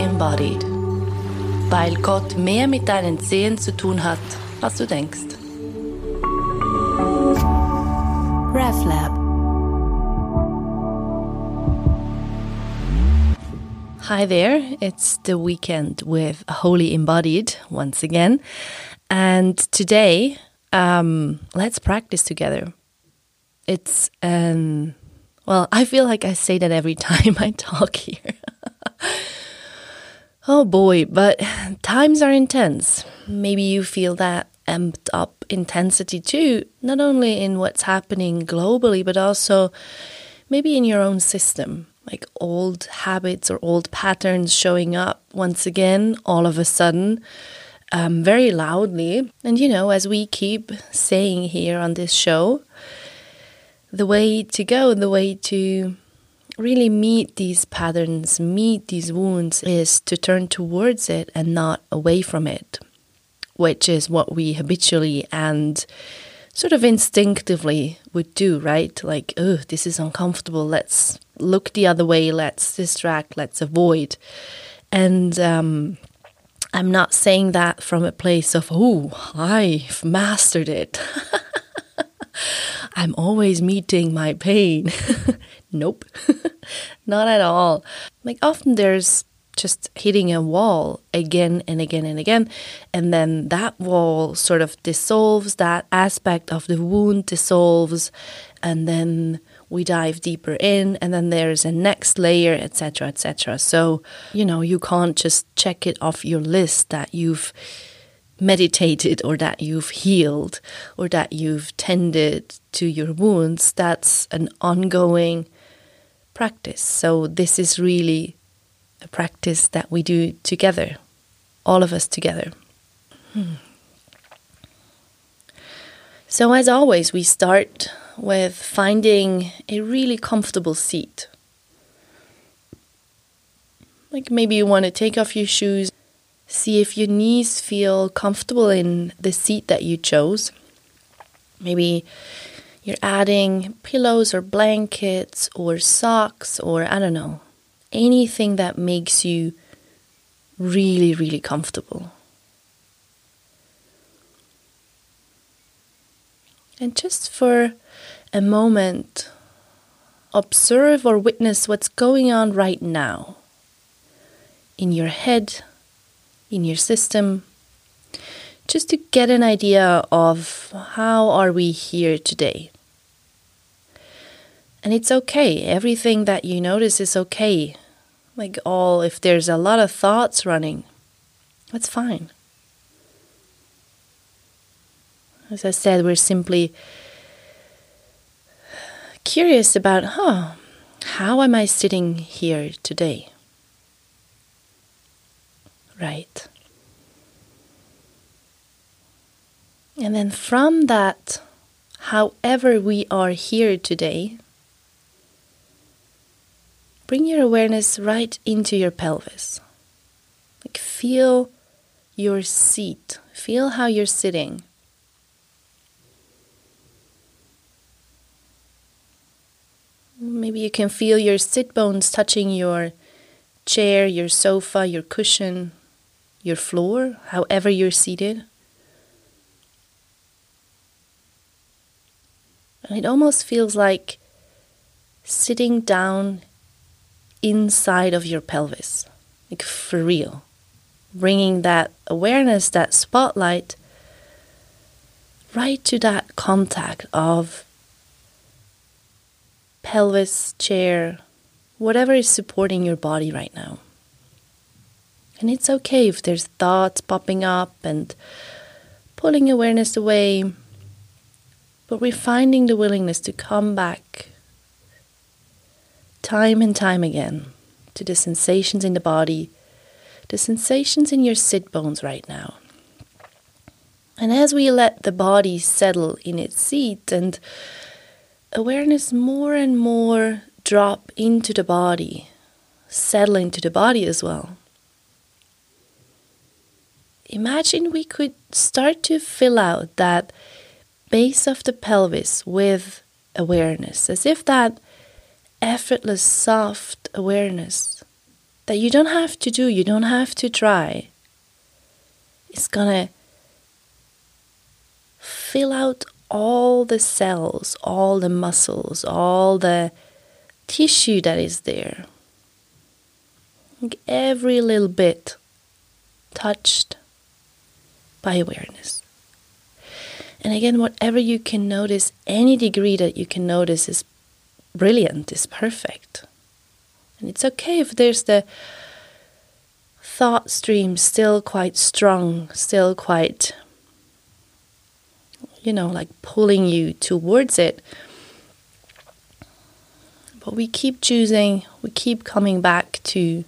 embodied. Weil Gott mehr mit deinen Zehen zu tun hat, als du denkst. RefLab Hi there, it's the weekend with Holy Embodied once again. And today, um, let's practice together. It's, um, well, I feel like I say that every time I talk here. Oh boy, but times are intense. Maybe you feel that amped up intensity too, not only in what's happening globally, but also maybe in your own system, like old habits or old patterns showing up once again, all of a sudden, um, very loudly. And you know, as we keep saying here on this show, the way to go, the way to really meet these patterns, meet these wounds, is to turn towards it and not away from it, which is what we habitually and sort of instinctively would do, right? Like, oh, this is uncomfortable. Let's look the other way. Let's distract. Let's avoid. And um, I'm not saying that from a place of, oh, I've mastered it. I'm always meeting my pain. nope, not at all. Like often there's just hitting a wall again and again and again. And then that wall sort of dissolves, that aspect of the wound dissolves, and then we dive deeper in, and then there's a next layer, etc., etc. So, you know, you can't just check it off your list that you've meditated or that you've healed or that you've tended to your wounds. That's an ongoing practice. So, this is really a practice that we do together, all of us together. Hmm. So, as always, we start with finding a really comfortable seat. Like maybe you want to take off your shoes, see if your knees feel comfortable in the seat that you chose. Maybe you're adding pillows or blankets or socks or I don't know, anything that makes you really, really comfortable. And just for a moment, observe or witness what's going on right now in your head, in your system, just to get an idea of how are we here today. And it's okay. Everything that you notice is okay. Like all if there's a lot of thoughts running, that's fine. As I said, we're simply curious about, huh, how am I sitting here today? Right. And then from that, however we are here today, bring your awareness right into your pelvis. Like feel your seat, feel how you're sitting. Maybe you can feel your sit bones touching your chair, your sofa, your cushion, your floor, however you're seated. And it almost feels like sitting down inside of your pelvis, like for real. Bringing that awareness, that spotlight, right to that contact of pelvis, chair, whatever is supporting your body right now. And it's okay if there's thoughts popping up and pulling awareness away, but we're finding the willingness to come back time and time again to the sensations in the body, the sensations in your sit bones right now. And as we let the body settle in its seat and awareness more and more drop into the body, settle into the body as well. Imagine we could start to fill out that base of the pelvis with awareness, as if that effortless, soft awareness that you don't have to do, you don't have to try. It's gonna fill out all the cells, all the muscles, all the tissue that is there. Every little bit touched by awareness. And again, whatever you can notice, any degree that you can notice is brilliant, is perfect. And it's okay if there's the thought stream still quite strong, still quite, you know, like pulling you towards it. But we keep choosing, we keep coming back to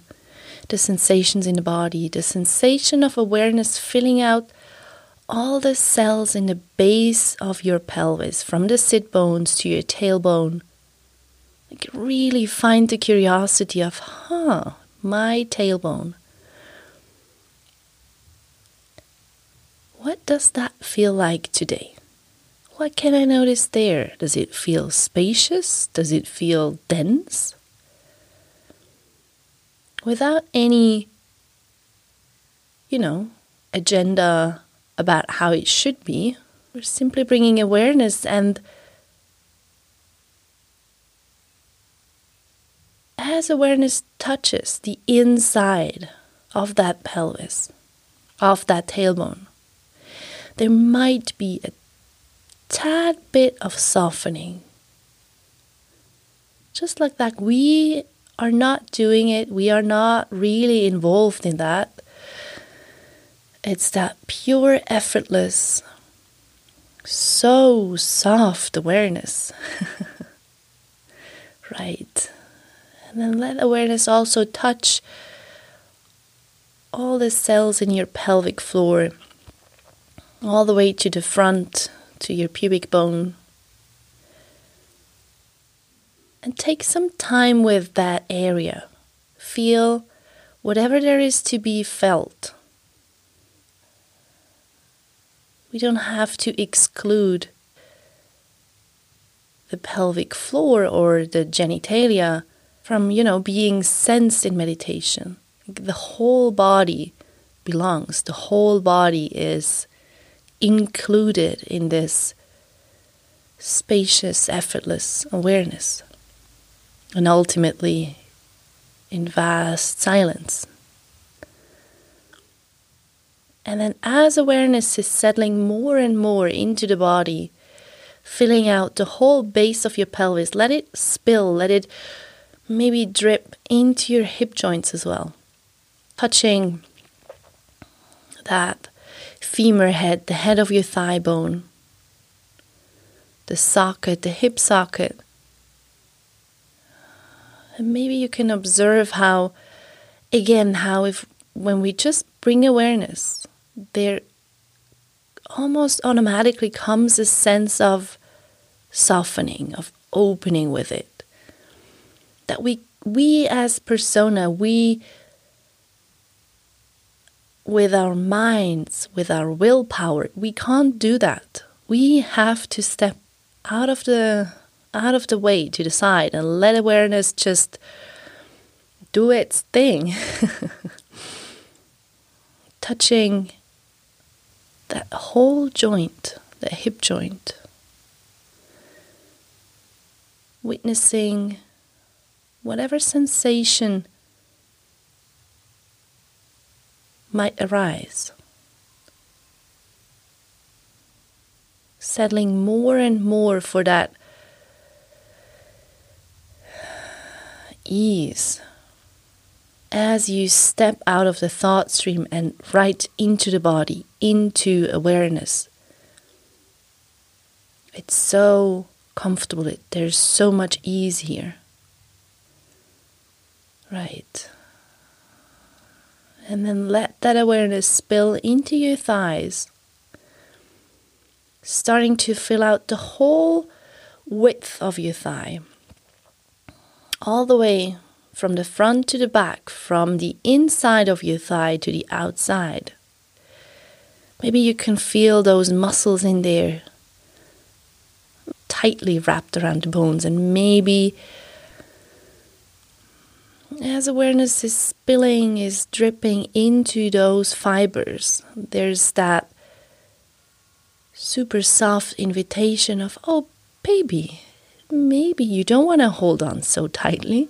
the sensations in the body, the sensation of awareness filling out all the cells in the base of your pelvis, from the sit bones to your tailbone. Like really find the curiosity of, huh, my tailbone. What does that feel like today? What can I notice there? Does it feel spacious? Does it feel dense? Without any, you know, agenda about how it should be. We're simply bringing awareness and as awareness touches the inside of that pelvis, of that tailbone, there might be a tad bit of softening. Just like that, we are not doing it, we are not really involved in that. It's that pure, effortless, so soft awareness. right. And then let awareness also touch all the cells in your pelvic floor, all the way to the front, to your pubic bone. And take some time with that area. Feel whatever there is to be felt. We don't have to exclude the pelvic floor or the genitalia from, you know, being sensed in meditation. The whole body belongs, the whole body is included in this spacious, effortless awareness, and ultimately in vast silence. And then, as awareness is settling more and more into the body, filling out the whole base of your pelvis, let it spill, let it maybe drip into your hip joints as well, touching that femur head, the head of your thigh bone, the socket, the hip socket. And maybe you can observe how, again, how if when we just bring awareness there almost automatically comes a sense of softening, of opening with it. That we we as persona, we with our minds, with our willpower, we can't do that. We have to step out of the out of the way to the side and let awareness just do its thing. Touching that whole joint, the hip joint. Witnessing whatever sensation might arise. Settling more and more for that ease as you step out of the thought stream and right into the body, into awareness. It's so comfortable. There's so much ease here. Right. And then let that awareness spill into your thighs, starting to fill out the whole width of your thigh, all the way from the front to the back, from the inside of your thigh to the outside. Maybe you can feel those muscles in there tightly wrapped around the bones, and maybe as awareness is spilling, is dripping into those fibers, there's that super soft invitation of, oh, baby, maybe you don't want to hold on so tightly.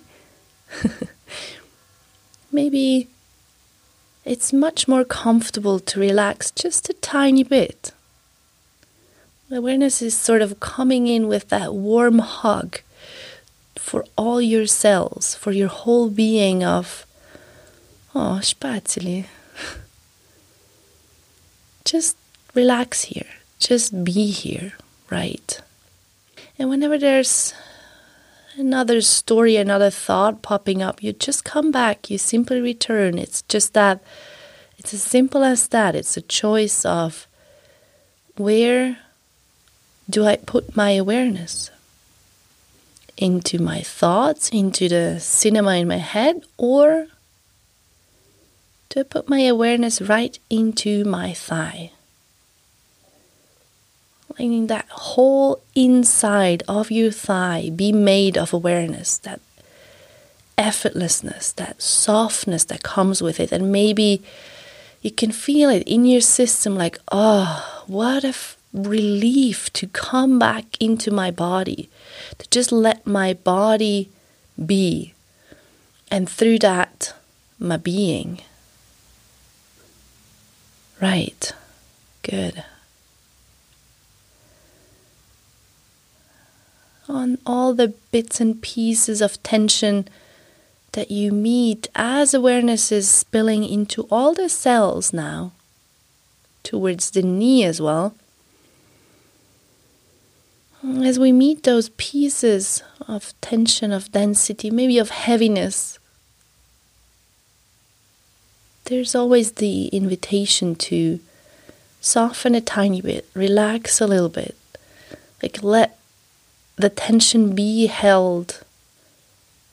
maybe it's much more comfortable to relax just a tiny bit. Awareness is sort of coming in with that warm hug for all your cells, for your whole being of, oh, spazioli. Just relax here. Just be here, right? And whenever there's another story, another thought popping up, you just come back, you simply return. It's just that, it's as simple as that. It's a choice of where do I put my awareness? Into my thoughts, into the cinema in my head, or to put my awareness right into my thigh. Letting that whole inside of your thigh be made of awareness, that effortlessness, that softness that comes with it. And maybe you can feel it in your system like, oh, what a f- relief to come back into my body to just let my body be, and through that, my being. Right, good. On all the bits and pieces of tension that you meet as awareness is spilling into all the cells now, towards the knee as well as we meet those pieces of tension, of density, maybe of heaviness, there's always the invitation to soften a tiny bit, relax a little bit, like let the tension be held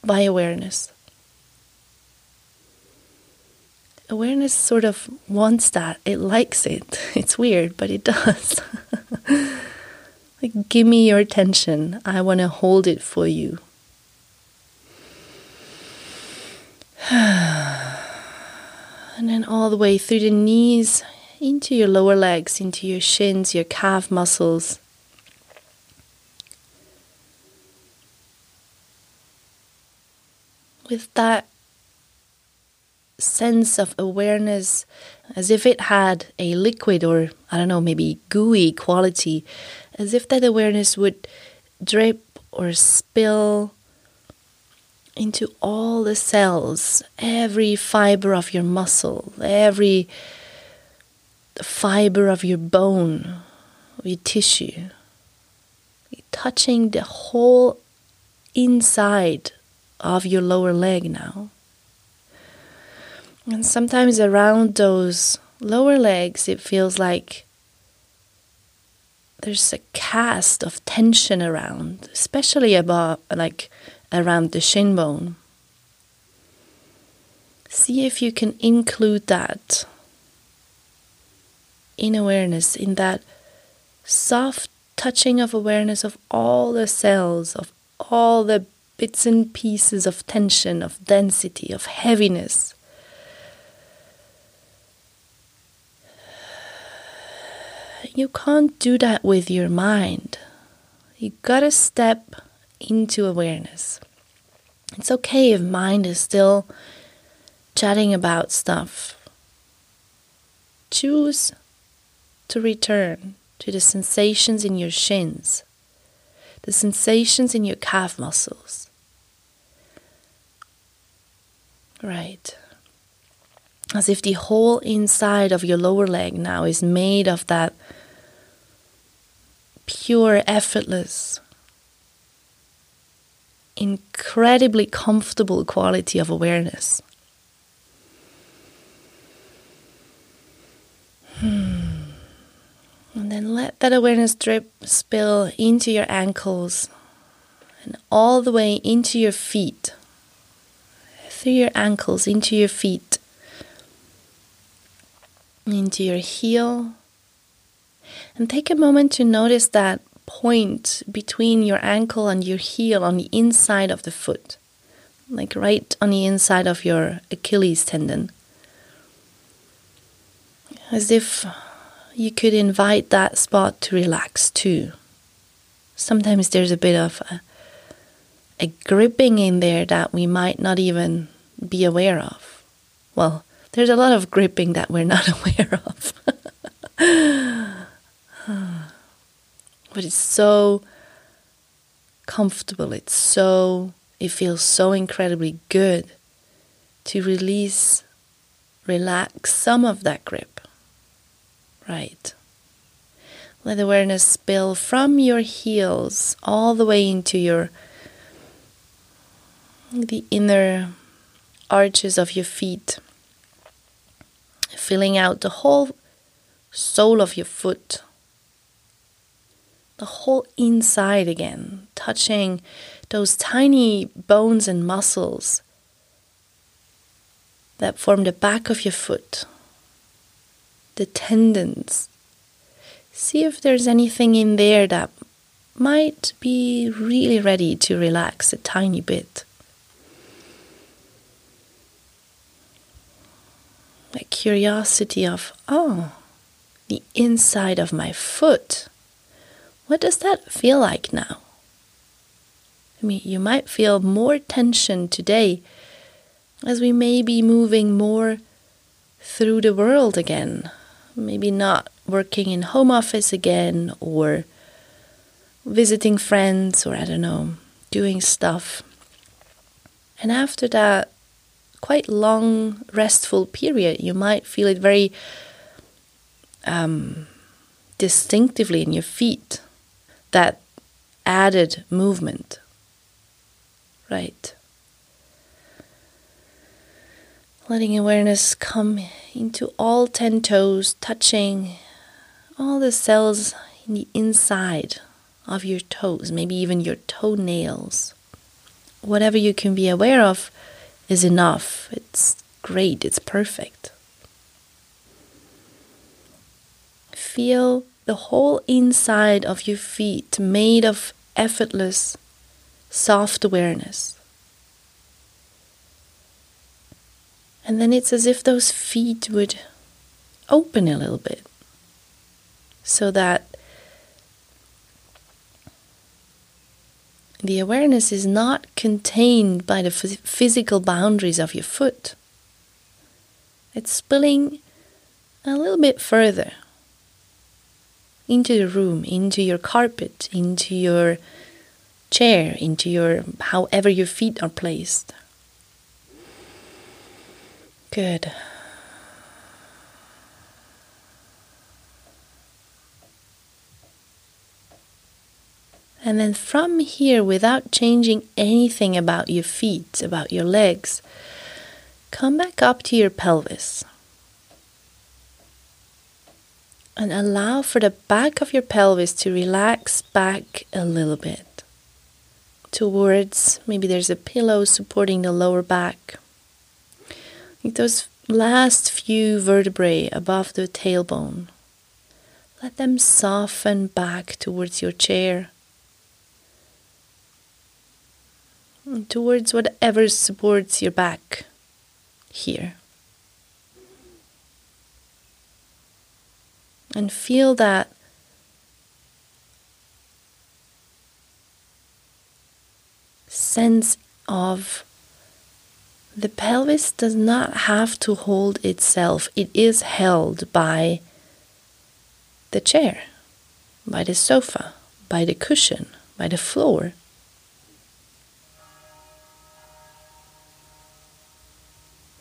by awareness. Awareness sort of wants that, it likes it. It's weird, but it does. Like, give me your attention. I want to hold it for you. and then all the way through the knees, into your lower legs, into your shins, your calf muscles. With that sense of awareness as if it had a liquid or, I don't know, maybe gooey quality as if that awareness would drip or spill into all the cells, every fiber of your muscle, every fiber of your bone, your tissue, touching the whole inside of your lower leg now. And sometimes around those lower legs, it feels like there's a cast of tension around, especially about like around the shin bone. See if you can include that in awareness, in that soft touching of awareness of all the cells, of all the bits and pieces of tension, of density, of heaviness you can't do that with your mind. You gotta step into awareness. It's okay if mind is still chatting about stuff. Choose to return to the sensations in your shins, the sensations in your calf muscles. Right. As if the whole inside of your lower leg now is made of that pure, effortless, incredibly comfortable quality of awareness. Hmm. And then let that awareness drip, spill into your ankles and all the way into your feet, through your ankles, into your feet, into your heel, and take a moment to notice that point between your ankle and your heel on the inside of the foot. like right on the inside of your Achilles tendon. As if you could invite that spot to relax too. Sometimes there's a bit of a, a gripping in there that we might not even be aware of. Well, there's a lot of gripping that we're not aware of. but it's so comfortable. It's so, it feels so incredibly good to release, relax some of that grip. Right. Let the awareness spill from your heels all the way into your the inner arches of your feet, filling out the whole sole of your foot the whole inside again, touching those tiny bones and muscles that form the back of your foot, the tendons. See if there's anything in there that might be really ready to relax a tiny bit. That curiosity of, oh, the inside of my foot. What does that feel like now? I mean, you might feel more tension today as we may be moving more through the world again. Maybe not working in home office again or visiting friends or I don't know, doing stuff. And after that quite long, restful period, you might feel it very um, distinctively in your feet that added movement. Right. Letting awareness come into all 10 toes, touching all the cells in the inside of your toes, maybe even your toenails. Whatever you can be aware of is enough. It's great, it's perfect. Feel the whole inside of your feet made of effortless, soft awareness. And then it's as if those feet would open a little bit so that the awareness is not contained by the physical boundaries of your foot. It's spilling a little bit further into the room, into your carpet, into your chair, into your however your feet are placed. Good. And then from here, without changing anything about your feet, about your legs, come back up to your pelvis and allow for the back of your pelvis to relax back a little bit towards maybe there's a pillow supporting the lower back. Like those last few vertebrae above the tailbone. Let them soften back towards your chair. Towards whatever supports your back here. And feel that sense of the pelvis does not have to hold itself, it is held by the chair, by the sofa, by the cushion, by the floor.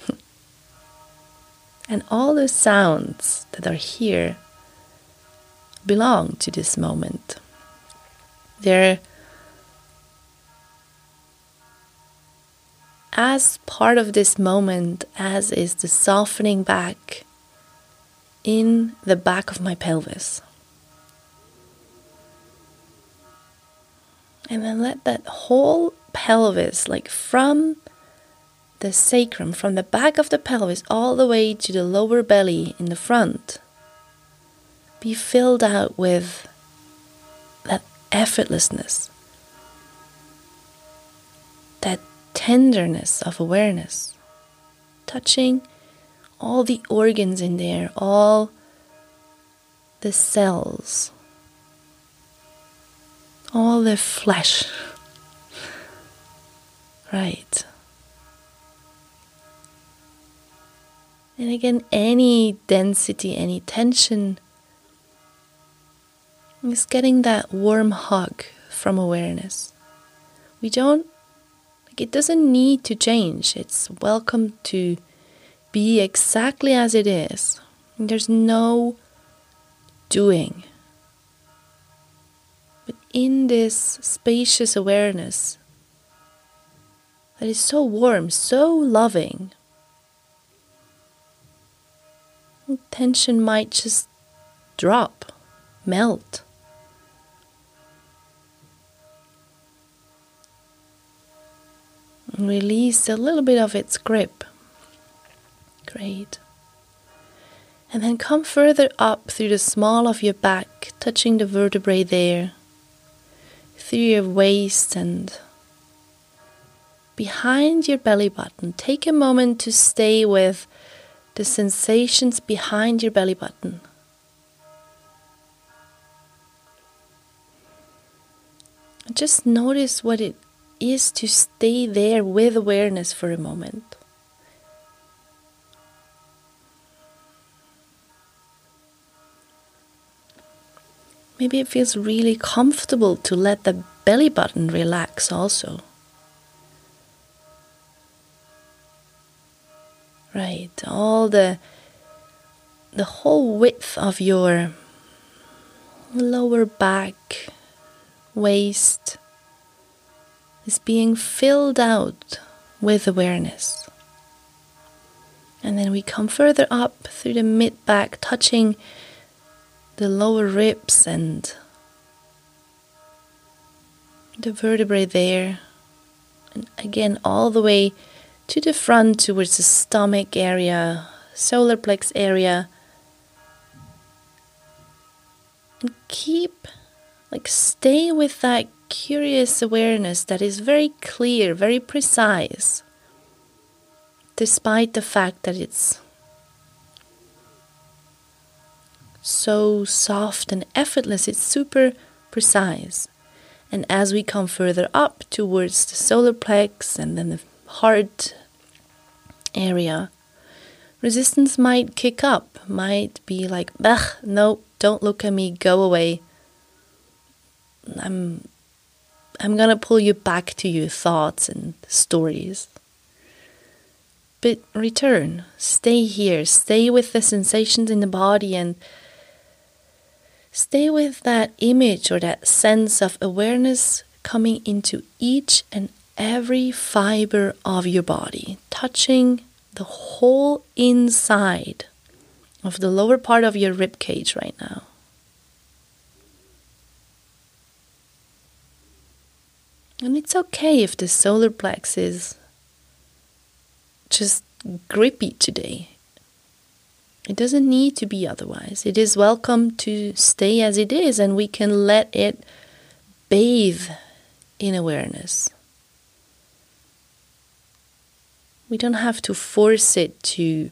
and all the sounds that are here belong to this moment. They're as part of this moment as is the softening back in the back of my pelvis. And then let that whole pelvis, like from the sacrum, from the back of the pelvis all the way to the lower belly in the front, be filled out with that effortlessness, that tenderness of awareness, touching all the organs in there, all the cells, all the flesh. Right. And again, any density, any tension is getting that warm hug from awareness. We don't, like, it doesn't need to change. It's welcome to be exactly as it is. There's no doing. But in this spacious awareness that is so warm, so loving, tension might just drop, melt. Release a little bit of its grip. Great. And then come further up through the small of your back, touching the vertebrae there, through your waist and behind your belly button. Take a moment to stay with the sensations behind your belly button. Just notice what it is to stay there with awareness for a moment. Maybe it feels really comfortable to let the belly button relax also. Right, all the the whole width of your lower back, waist is being filled out with awareness. And then we come further up through the mid back, touching the lower ribs and the vertebrae there. And again, all the way to the front towards the stomach area, solar plex area. And keep, like, stay with that curious awareness that is very clear, very precise, despite the fact that it's so soft and effortless, it's super precise. And as we come further up towards the solar plex and then the heart area, resistance might kick up, might be like, ugh, no, don't look at me, go away. I'm I'm gonna pull you back to your thoughts and stories. But return, stay here, stay with the sensations in the body and Stay with that image or that sense of awareness coming into each and every fiber of your body, touching the whole inside of the lower part of your rib cage right now. And it's okay if the solar plex is just grippy today. It doesn't need to be otherwise. It is welcome to stay as it is, and we can let it bathe in awareness. We don't have to force it to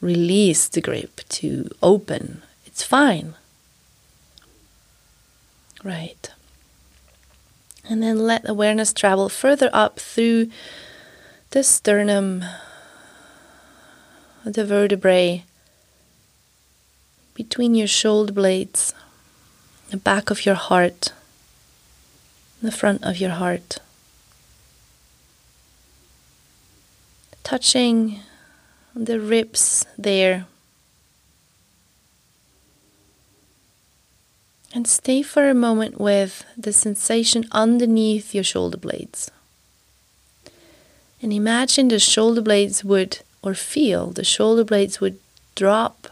release the grip, to open. It's fine. Right. And then let awareness travel further up through the sternum, the vertebrae, between your shoulder blades, the back of your heart, the front of your heart. Touching the ribs there. And stay for a moment with the sensation underneath your shoulder blades. And imagine the shoulder blades would, or feel the shoulder blades would drop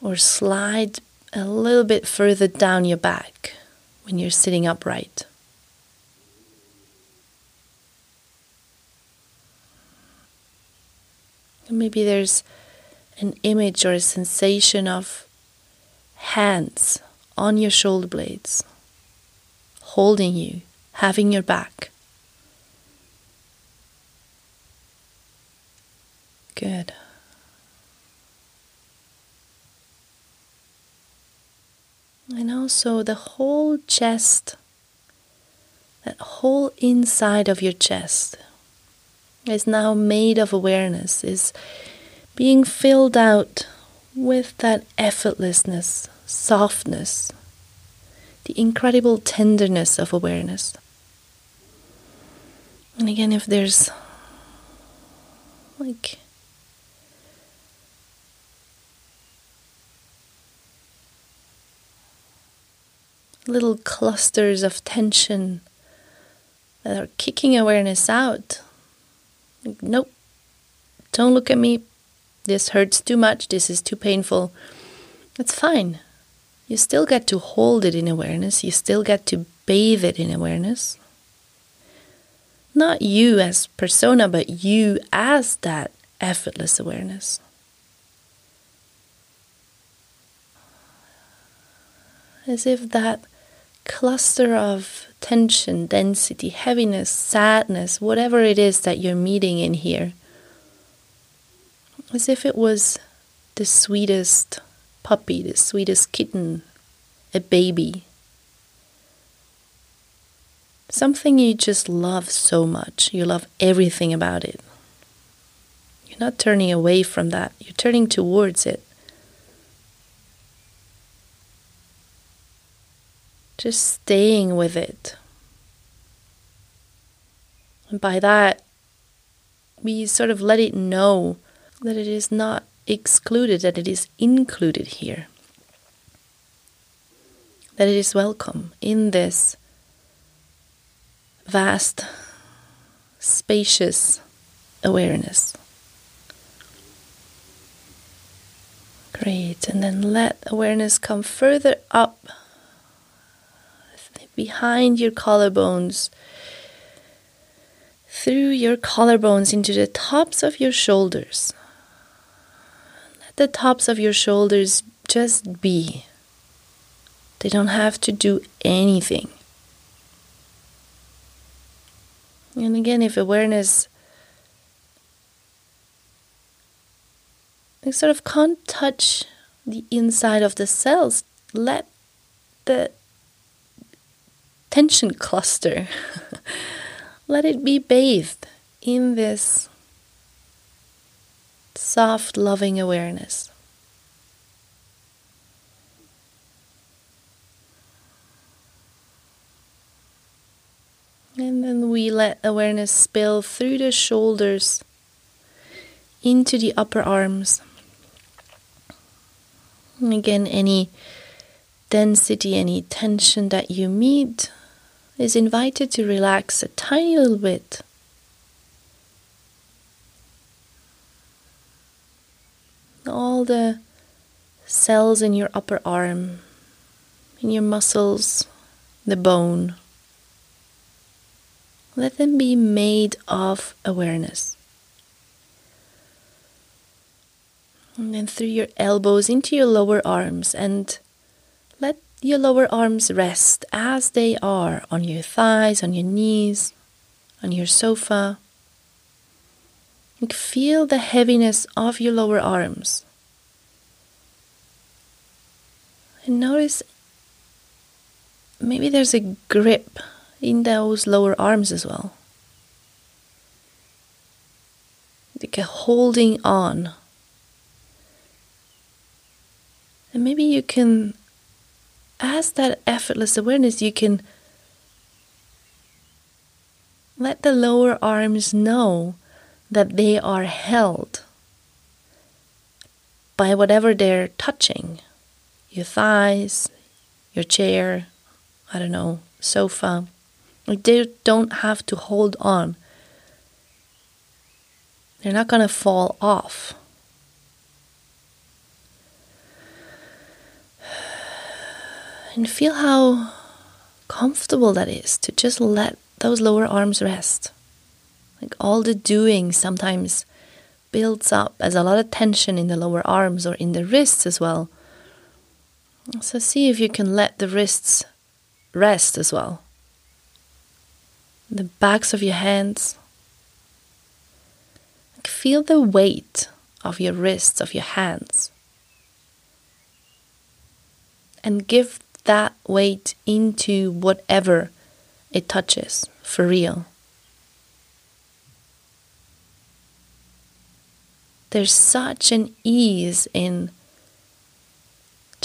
or slide a little bit further down your back when you're sitting upright. Maybe there's an image or a sensation of hands on your shoulder blades, holding you, having your back. Good. And also the whole chest, that whole inside of your chest is now made of awareness, is being filled out with that effortlessness, softness, the incredible tenderness of awareness. And again, if there's like little clusters of tension that are kicking awareness out. Like, nope, don't look at me. This hurts too much. This is too painful. That's fine. You still get to hold it in awareness. You still get to bathe it in awareness. Not you as persona, but you as that effortless awareness. As if that cluster of tension, density, heaviness, sadness, whatever it is that you're meeting in here, as if it was the sweetest puppy, the sweetest kitten, a baby. Something you just love so much. You love everything about it. You're not turning away from that, you're turning towards it. just staying with it. And by that, we sort of let it know that it is not excluded, that it is included here. That it is welcome in this vast, spacious awareness. Great, and then let awareness come further up behind your collarbones, through your collarbones into the tops of your shoulders. The tops of your shoulders just be. They don't have to do anything. And again, if awareness they sort of can't touch the inside of the cells, let the tension cluster. Let it be bathed in this soft, loving awareness. And then we let awareness spill through the shoulders into the upper arms. And again, any density, any tension that you meet, is invited to relax a tiny little bit. All the cells in your upper arm, in your muscles, the bone, let them be made of awareness. And then through your elbows into your lower arms and let your lower arms rest as they are on your thighs, on your knees, on your sofa. And feel the heaviness of your lower arms. And notice maybe there's a grip in those lower arms as well. Like a holding on. And maybe you can as that effortless awareness, you can let the lower arms know that they are held by whatever they're touching your thighs, your chair, I don't know, sofa. Like they don't have to hold on. They're not going to fall off. And feel how comfortable that is to just let those lower arms rest. Like all the doing sometimes builds up as a lot of tension in the lower arms or in the wrists as well. So see if you can let the wrists rest as well. The backs of your hands. feel the weight of your wrists, of your hands. And give that weight into whatever it touches for real. There's such an ease in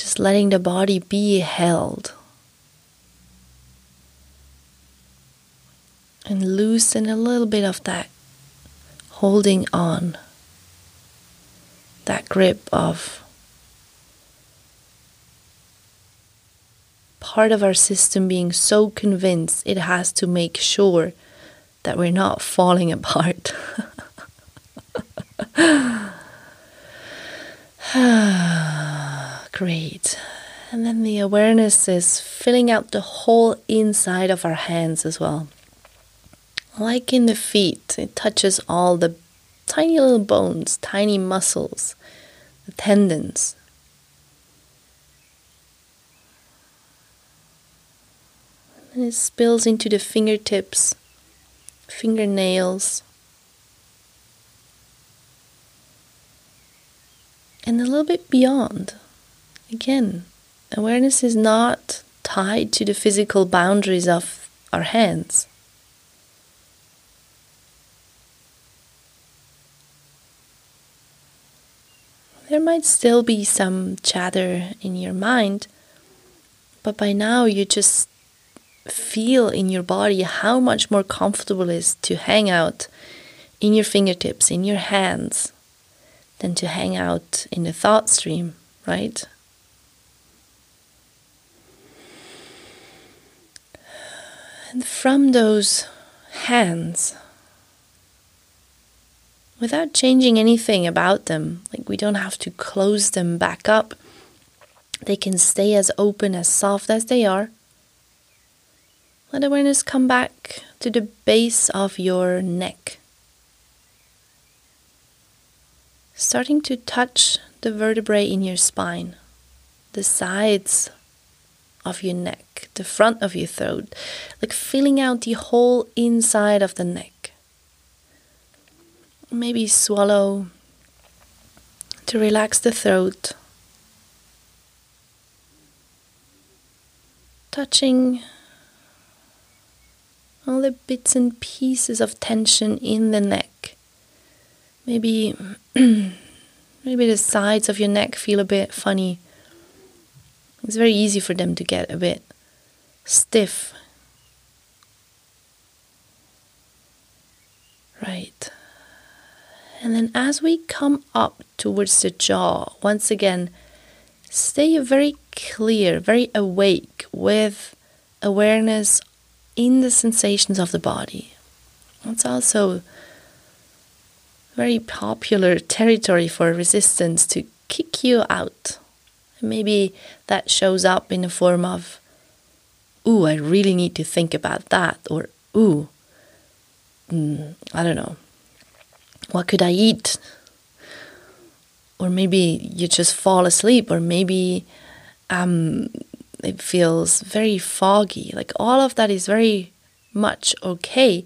just letting the body be held and loosen a little bit of that holding on, that grip of part of our system being so convinced it has to make sure that we're not falling apart. Great. And then the awareness is filling out the whole inside of our hands as well. Like in the feet, it touches all the tiny little bones, tiny muscles, the tendons. And it spills into the fingertips, fingernails, and a little bit beyond. Again, awareness is not tied to the physical boundaries of our hands. There might still be some chatter in your mind, but by now you just feel in your body how much more comfortable it is to hang out in your fingertips, in your hands, than to hang out in the thought stream, right? And from those hands, without changing anything about them, like we don't have to close them back up, they can stay as open, as soft as they are. Let awareness come back to the base of your neck. Starting to touch the vertebrae in your spine, the sides of your neck, the front of your throat, like filling out the whole inside of the neck. Maybe swallow to relax the throat. Touching all the bits and pieces of tension in the neck. Maybe maybe the sides of your neck feel a bit funny it's very easy for them to get a bit stiff. Right. And then as we come up towards the jaw, once again, stay very clear, very awake with awareness in the sensations of the body. It's also very popular territory for resistance to kick you out Maybe that shows up in the form of, ooh, I really need to think about that, or ooh, mm, I don't know, what could I eat? Or maybe you just fall asleep, or maybe um, it feels very foggy. Like all of that is very much okay.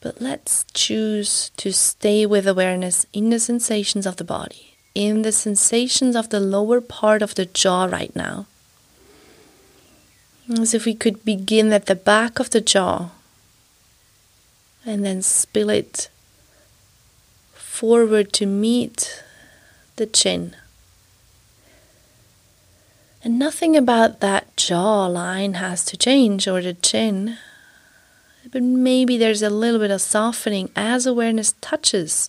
But let's choose to stay with awareness in the sensations of the body in the sensations of the lower part of the jaw right now. As if we could begin at the back of the jaw and then spill it forward to meet the chin. And nothing about that jaw line has to change or the chin. But maybe there's a little bit of softening as awareness touches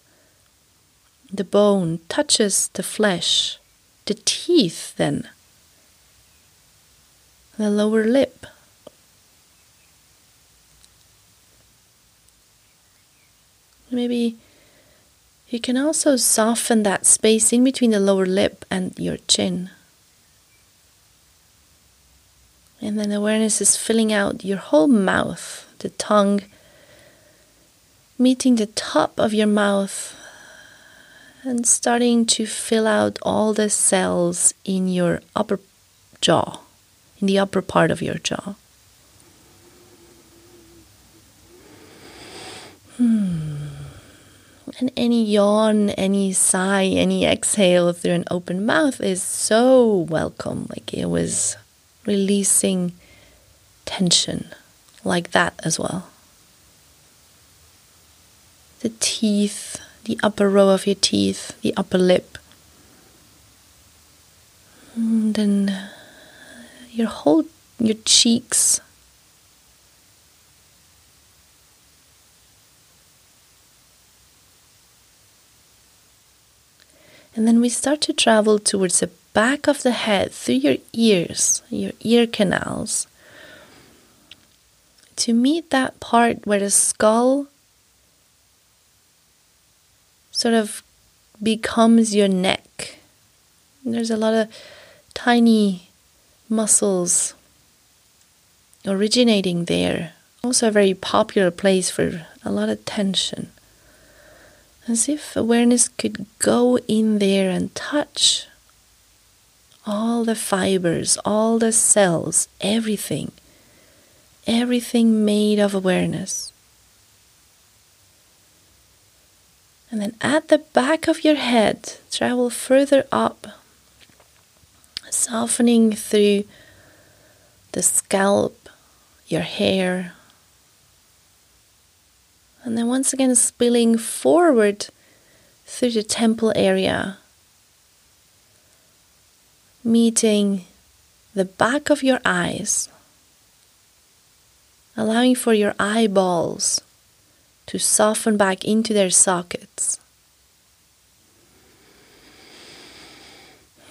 the bone touches the flesh, the teeth, then the lower lip. Maybe you can also soften that space in between the lower lip and your chin. And then awareness is filling out your whole mouth, the tongue meeting the top of your mouth and starting to fill out all the cells in your upper jaw, in the upper part of your jaw. Hmm. And any yawn, any sigh, any exhale through an open mouth is so welcome. Like it was releasing tension, like that as well. The teeth, the upper row of your teeth, the upper lip. And then your whole your cheeks And then we start to travel towards the back of the head through your ears, your ear canals, to meet that part where the skull sort of becomes your neck. There's a lot of tiny muscles originating there. Also, a very popular place for a lot of tension as if awareness could go in there and touch all the fibers, all the cells, everything, everything made of awareness. And then at the back of your head, travel further up, softening through the scalp, your hair, and then once again spilling forward through the temple area, meeting the back of your eyes, allowing for your eyeballs to soften back into their sockets.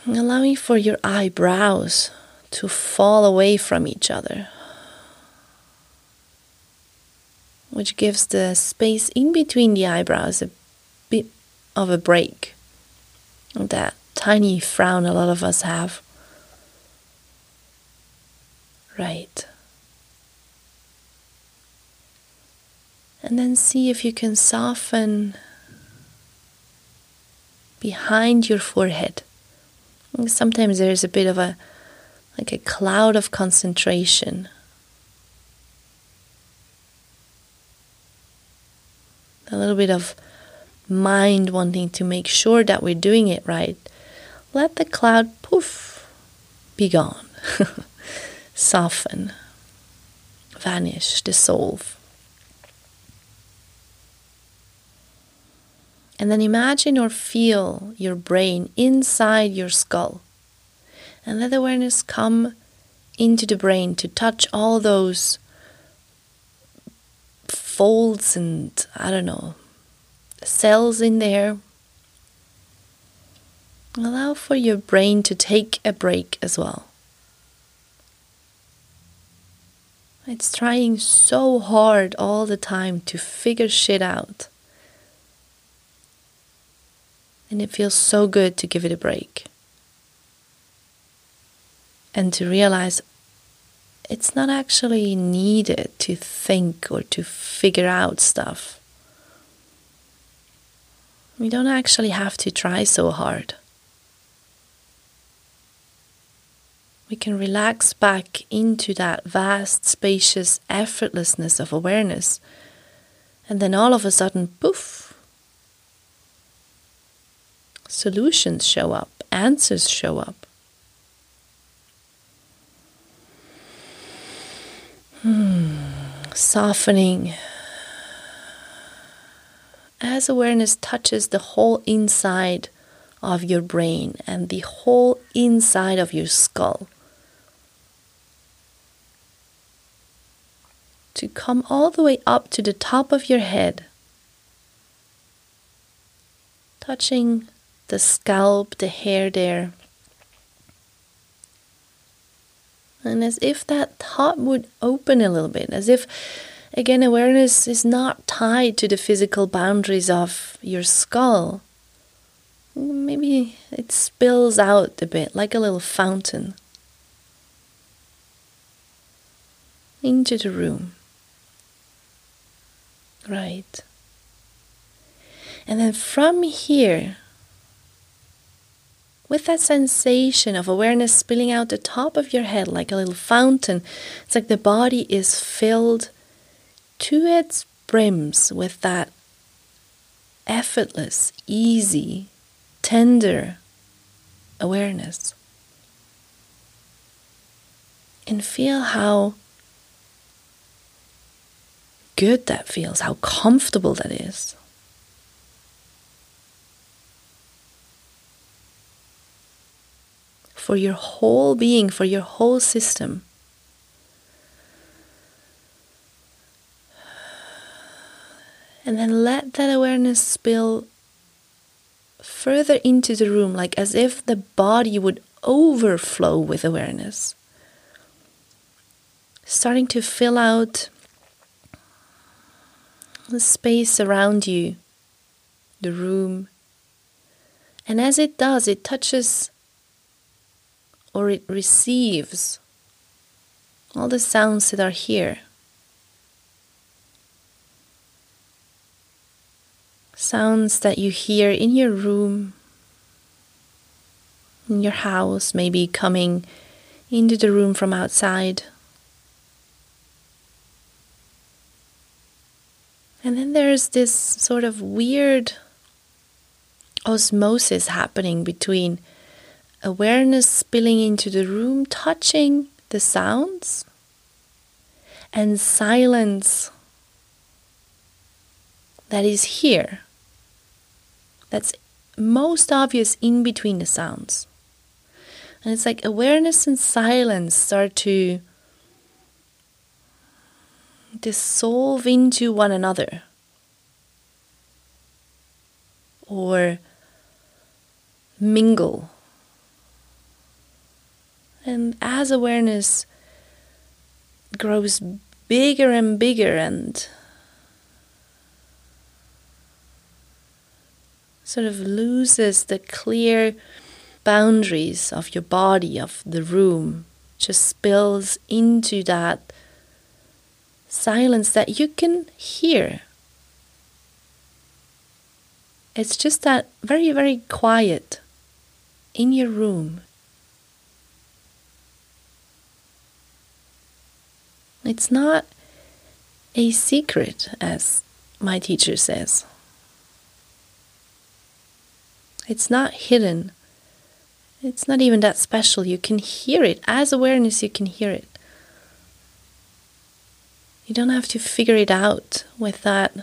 Allowing for your eyebrows to fall away from each other. which gives the space in between the eyebrows a bit of a break. That tiny frown a lot of us have. Right. And then see if you can soften behind your forehead. Sometimes there's a bit of a like a cloud of concentration. A little bit of mind wanting to make sure that we're doing it right, let the cloud poof be gone, soften, vanish, dissolve. And then imagine or feel your brain inside your skull. And let awareness come into the brain to touch all those folds and I don't know, cells in there. Allow for your brain to take a break as well. It's trying so hard all the time to figure shit out. And it feels so good to give it a break. And to realize it's not actually needed to think or to figure out stuff. We don't actually have to try so hard. We can relax back into that vast, spacious effortlessness of awareness. And then all of a sudden, poof, solutions show up, answers show up. Hmm. Softening. As awareness touches the whole inside of your brain and the whole inside of your skull. To come all the way up to the top of your head, touching the scalp, the hair there. and as if that thought would open a little bit, as if, again, awareness is not tied to the physical boundaries of your skull. Maybe it spills out a bit like a little fountain into the room. Right. And then from here, with that sensation of awareness spilling out the top of your head like a little fountain. It's like the body is filled to its brims with that effortless, easy, tender awareness. And feel how good that feels, how comfortable that is. For your whole being, for your whole system. And then let that awareness spill further into the room, like as if the body would overflow with awareness. Starting to fill out the space around you, the room. And as it does, it touches or it receives all the sounds that are here. Sounds that you hear in your room, in your house, maybe coming into the room from outside. And then there's this sort of weird osmosis happening between awareness spilling into the room, touching the sounds, and silence that is here. That's most obvious in between the sounds. And it's like awareness and silence start to dissolve into one another or mingle. And as awareness grows bigger and bigger and sort of loses the clear boundaries of your body, of the room, just spills into that silence that you can hear. It's just that very, very quiet in your room. It's not a secret, as my teacher says. It's not hidden. It's not even that special. You can hear it. As awareness, you can hear it. You don't have to figure it out with that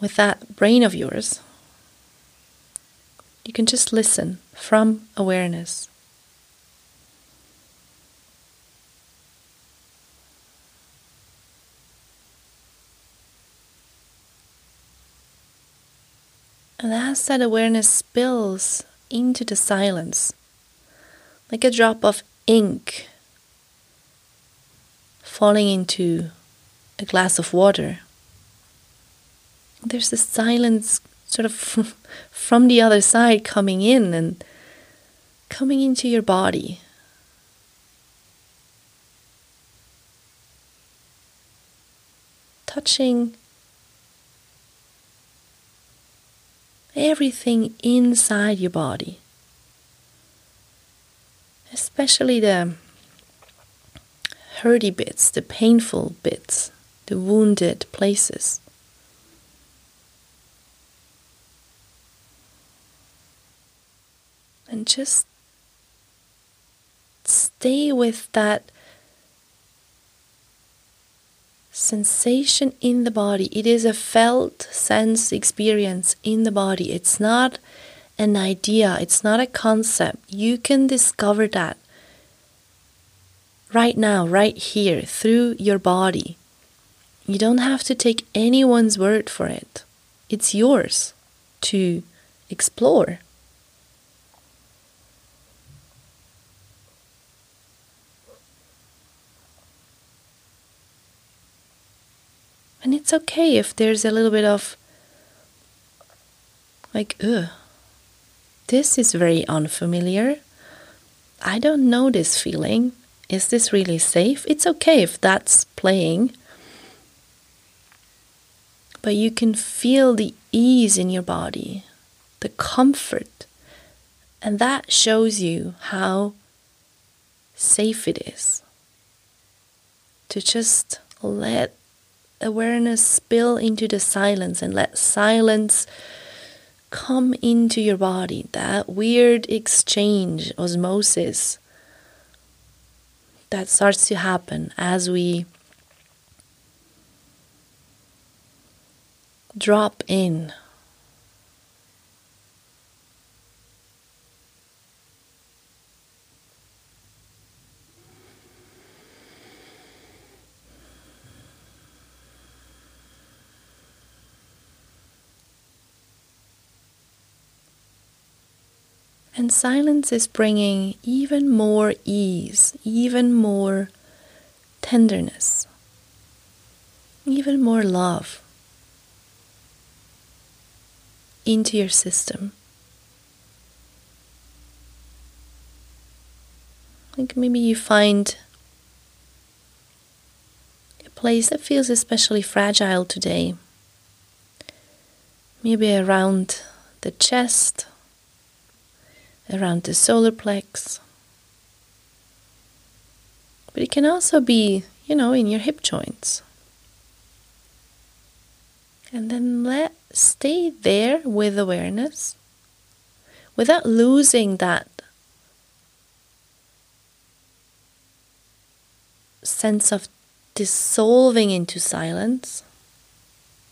with that brain of yours. You can just listen from awareness. And as that awareness spills into the silence, like a drop of ink falling into a glass of water, there's this silence sort of from the other side coming in and coming into your body. Touching everything inside your body, especially the hurty bits, the painful bits, the wounded places. And just stay with that sensation in the body. It is a felt sense experience in the body. It's not an idea, it's not a concept. You can discover that right now, right here, through your body. You don't have to take anyone's word for it, it's yours to explore. And it's okay if there's a little bit of like, ugh, this is very unfamiliar. I don't know this feeling. Is this really safe? It's okay if that's playing. But you can feel the ease in your body, the comfort. And that shows you how safe it is to just let awareness spill into the silence and let silence come into your body. That weird exchange, osmosis, that starts to happen as we drop in And silence is bringing even more ease, even more tenderness, even more love into your system. Like maybe you find a place that feels especially fragile today. Maybe around the chest around the solar plex. But it can also be, you know, in your hip joints. And then let stay there with awareness without losing that sense of dissolving into silence.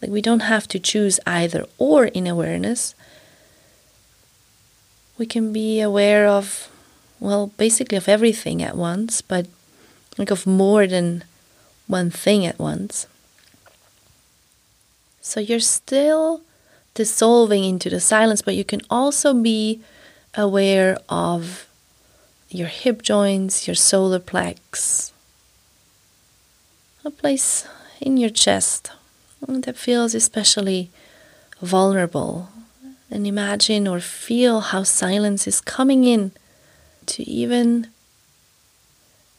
Like we don't have to choose either or in awareness we can be aware of, well, basically of everything at once, but like of more than one thing at once. So you're still dissolving into the silence, but you can also be aware of your hip joints, your solar plex, a place in your chest that feels especially vulnerable and imagine or feel how silence is coming in to even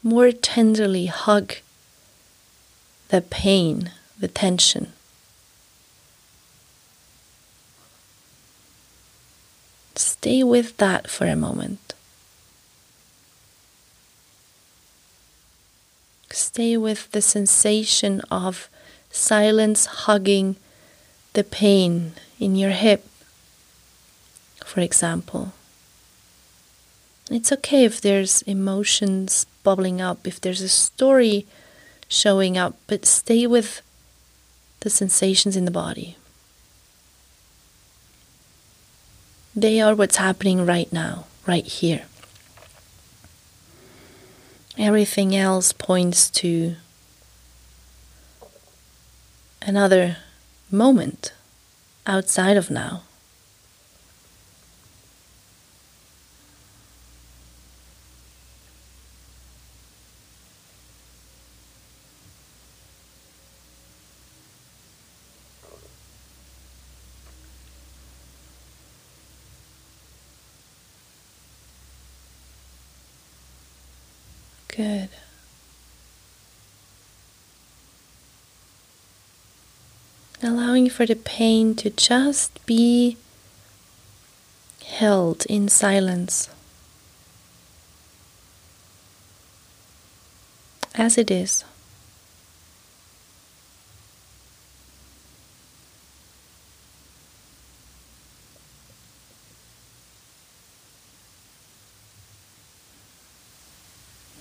more tenderly hug the pain, the tension. Stay with that for a moment. Stay with the sensation of silence hugging the pain in your hip for example. It's okay if there's emotions bubbling up, if there's a story showing up, but stay with the sensations in the body. They are what's happening right now, right here. Everything else points to another moment outside of now. Good. Allowing for the pain to just be held in silence as it is.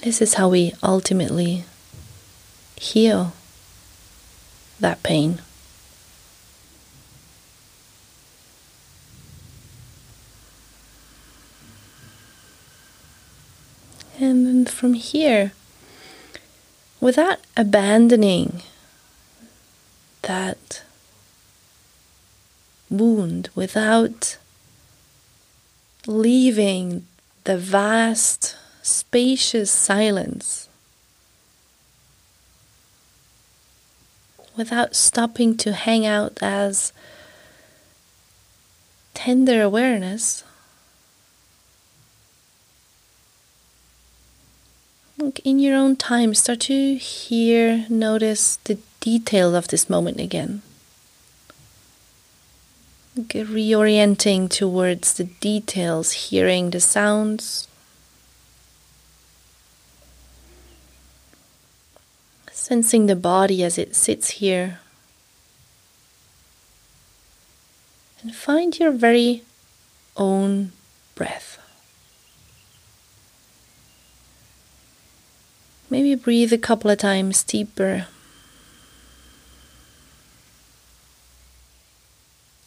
This is how we ultimately heal that pain. And then from here, without abandoning that wound, without leaving the vast spacious silence without stopping to hang out as tender awareness. In your own time, start to hear, notice the details of this moment again. Reorienting towards the details, hearing the sounds, Sensing the body as it sits here. And find your very own breath. Maybe breathe a couple of times deeper.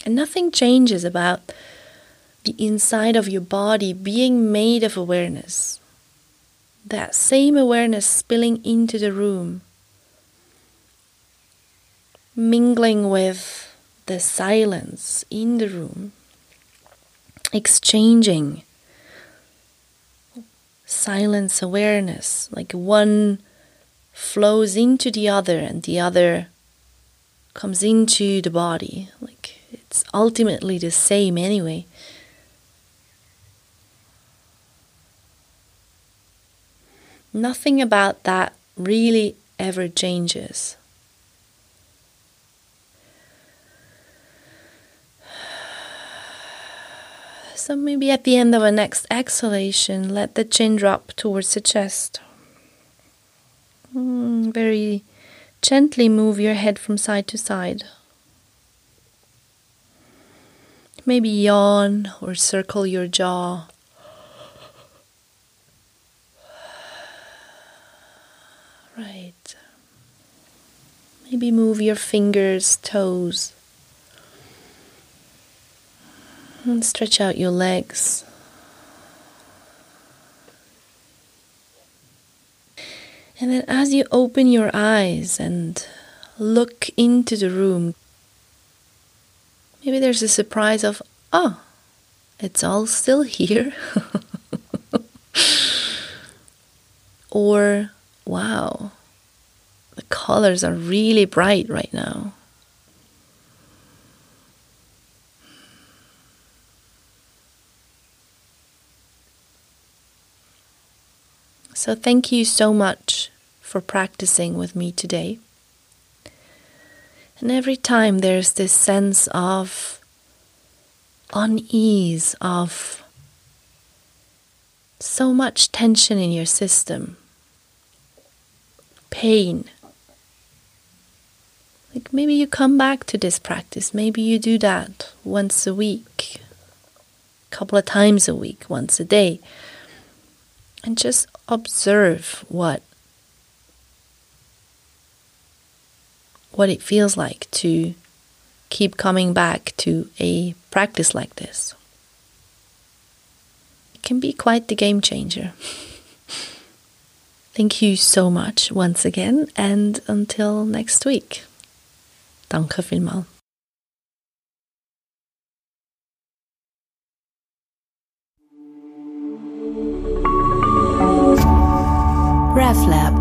And nothing changes about the inside of your body being made of awareness. That same awareness spilling into the room, mingling with the silence in the room, exchanging silence awareness, like one flows into the other and the other comes into the body. Like it's ultimately the same anyway. Nothing about that really ever changes. So maybe at the end of a next exhalation, let the chin drop towards the chest. Mm, very gently move your head from side to side. Maybe yawn or circle your jaw. Right. Maybe move your fingers, toes. And stretch out your legs. And then, as you open your eyes and look into the room, maybe there's a surprise of, oh, it's all still here. or, wow, the colors are really bright right now. So, thank you so much for practicing with me today. And every time there's this sense of unease, of so much tension in your system, pain. Like maybe you come back to this practice, maybe you do that once a week, a couple of times a week, once a day and just observe what what it feels like to keep coming back to a practice like this. It can be quite the game changer. Thank you so much once again and until next week. Danke vielmals. RefLab